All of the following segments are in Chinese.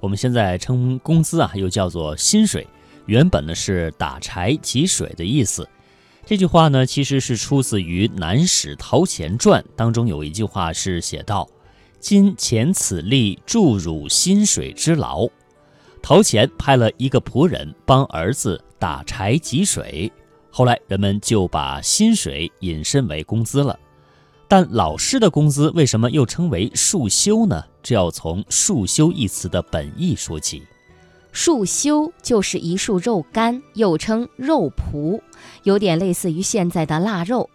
我们现在称工资啊，又叫做薪水，原本呢是打柴汲水的意思。这句话呢，其实是出自于《南史陶潜传》当中有一句话是写道：“今遣此力助汝薪水之劳。”陶潜派了一个仆人帮儿子打柴汲水，后来人们就把薪水引申为工资了。但老师的工资为什么又称为束修呢？这要从“束修”一词的本意说起。束修就是一束肉干，又称肉脯，有点类似于现在的腊肉。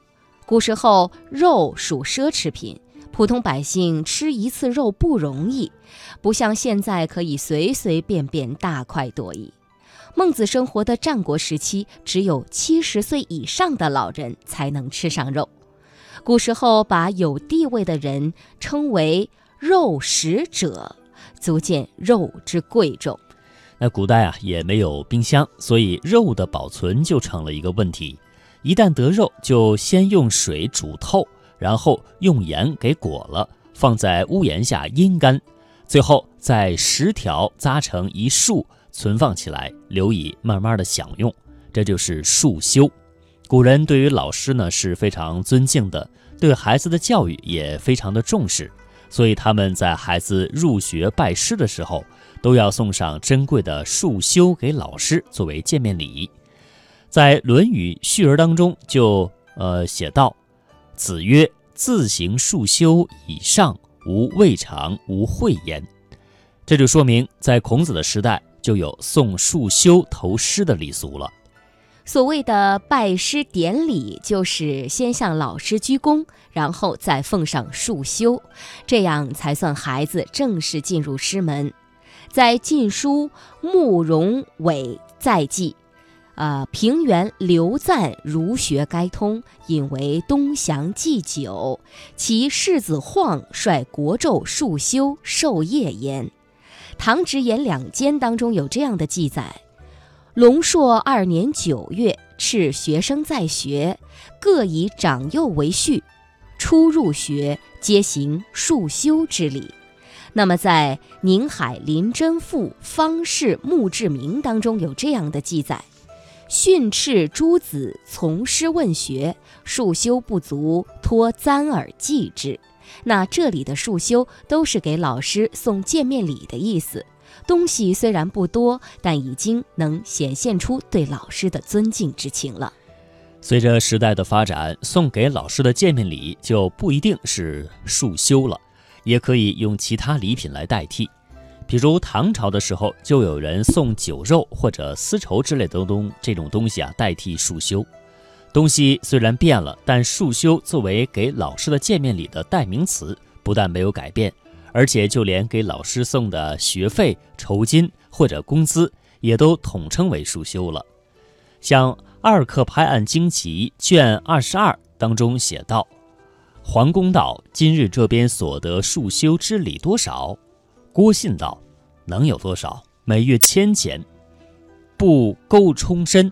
古时候肉属奢侈品，普通百姓吃一次肉不容易，不像现在可以随随便便大快朵颐。孟子生活的战国时期，只有七十岁以上的老人才能吃上肉。古时候把有地位的人称为肉食者，足见肉之贵重。那古代啊也没有冰箱，所以肉的保存就成了一个问题。一旦得肉，就先用水煮透，然后用盐给裹了，放在屋檐下阴干，最后再十条扎成一束，存放起来，留以慢慢的享用。这就是束修。古人对于老师呢是非常尊敬的，对孩子的教育也非常的重视，所以他们在孩子入学拜师的时候，都要送上珍贵的束修给老师作为见面礼。在《论语序而》当中就呃写道：“子曰：自行束修以上，无未尝无讳焉。”这就说明在孔子的时代就有送束修投师的礼俗了。所谓的拜师典礼，就是先向老师鞠躬，然后再奉上束修，这样才算孩子正式进入师门。在《晋书·慕容伟在记》，呃，平原刘赞儒学该通，引为东祥祭酒，其世子晃率国胄束修授业焉。唐直言两间当中有这样的记载。龙朔二年九月，敕学生在学，各以长幼为序，初入学皆行束修之礼。那么，在《宁海林真赋方士墓志铭》当中有这样的记载：训斥诸子从师问学，束修不足，托簪耳祭之。那这里的束修都是给老师送见面礼的意思。东西虽然不多，但已经能显现出对老师的尊敬之情了。随着时代的发展，送给老师的见面礼就不一定是束修了，也可以用其他礼品来代替。比如唐朝的时候，就有人送酒肉或者丝绸之类的东这种东西啊，代替束修。东西虽然变了，但束修作为给老师的见面礼的代名词，不但没有改变。而且，就连给老师送的学费、酬金或者工资，也都统称为束修了。像《二刻拍案惊奇》卷二十二当中写道：“桓公道：今日这边所得束修之礼多少？”郭信道：“能有多少？每月千钱，不沟充身，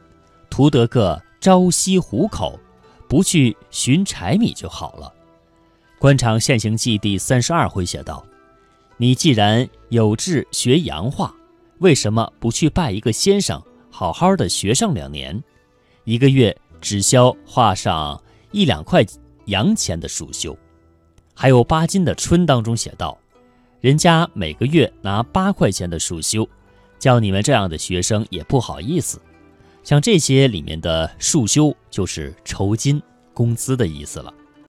图得个朝夕糊口，不去寻柴米就好了。”《官场现行记》第三十二回写道。你既然有志学洋画，为什么不去拜一个先生，好好的学上两年，一个月只消画上一两块洋钱的束修？还有巴金的《春》当中写道，人家每个月拿八块钱的束修，叫你们这样的学生也不好意思。像这些里面的束修，就是酬金、工资的意思了。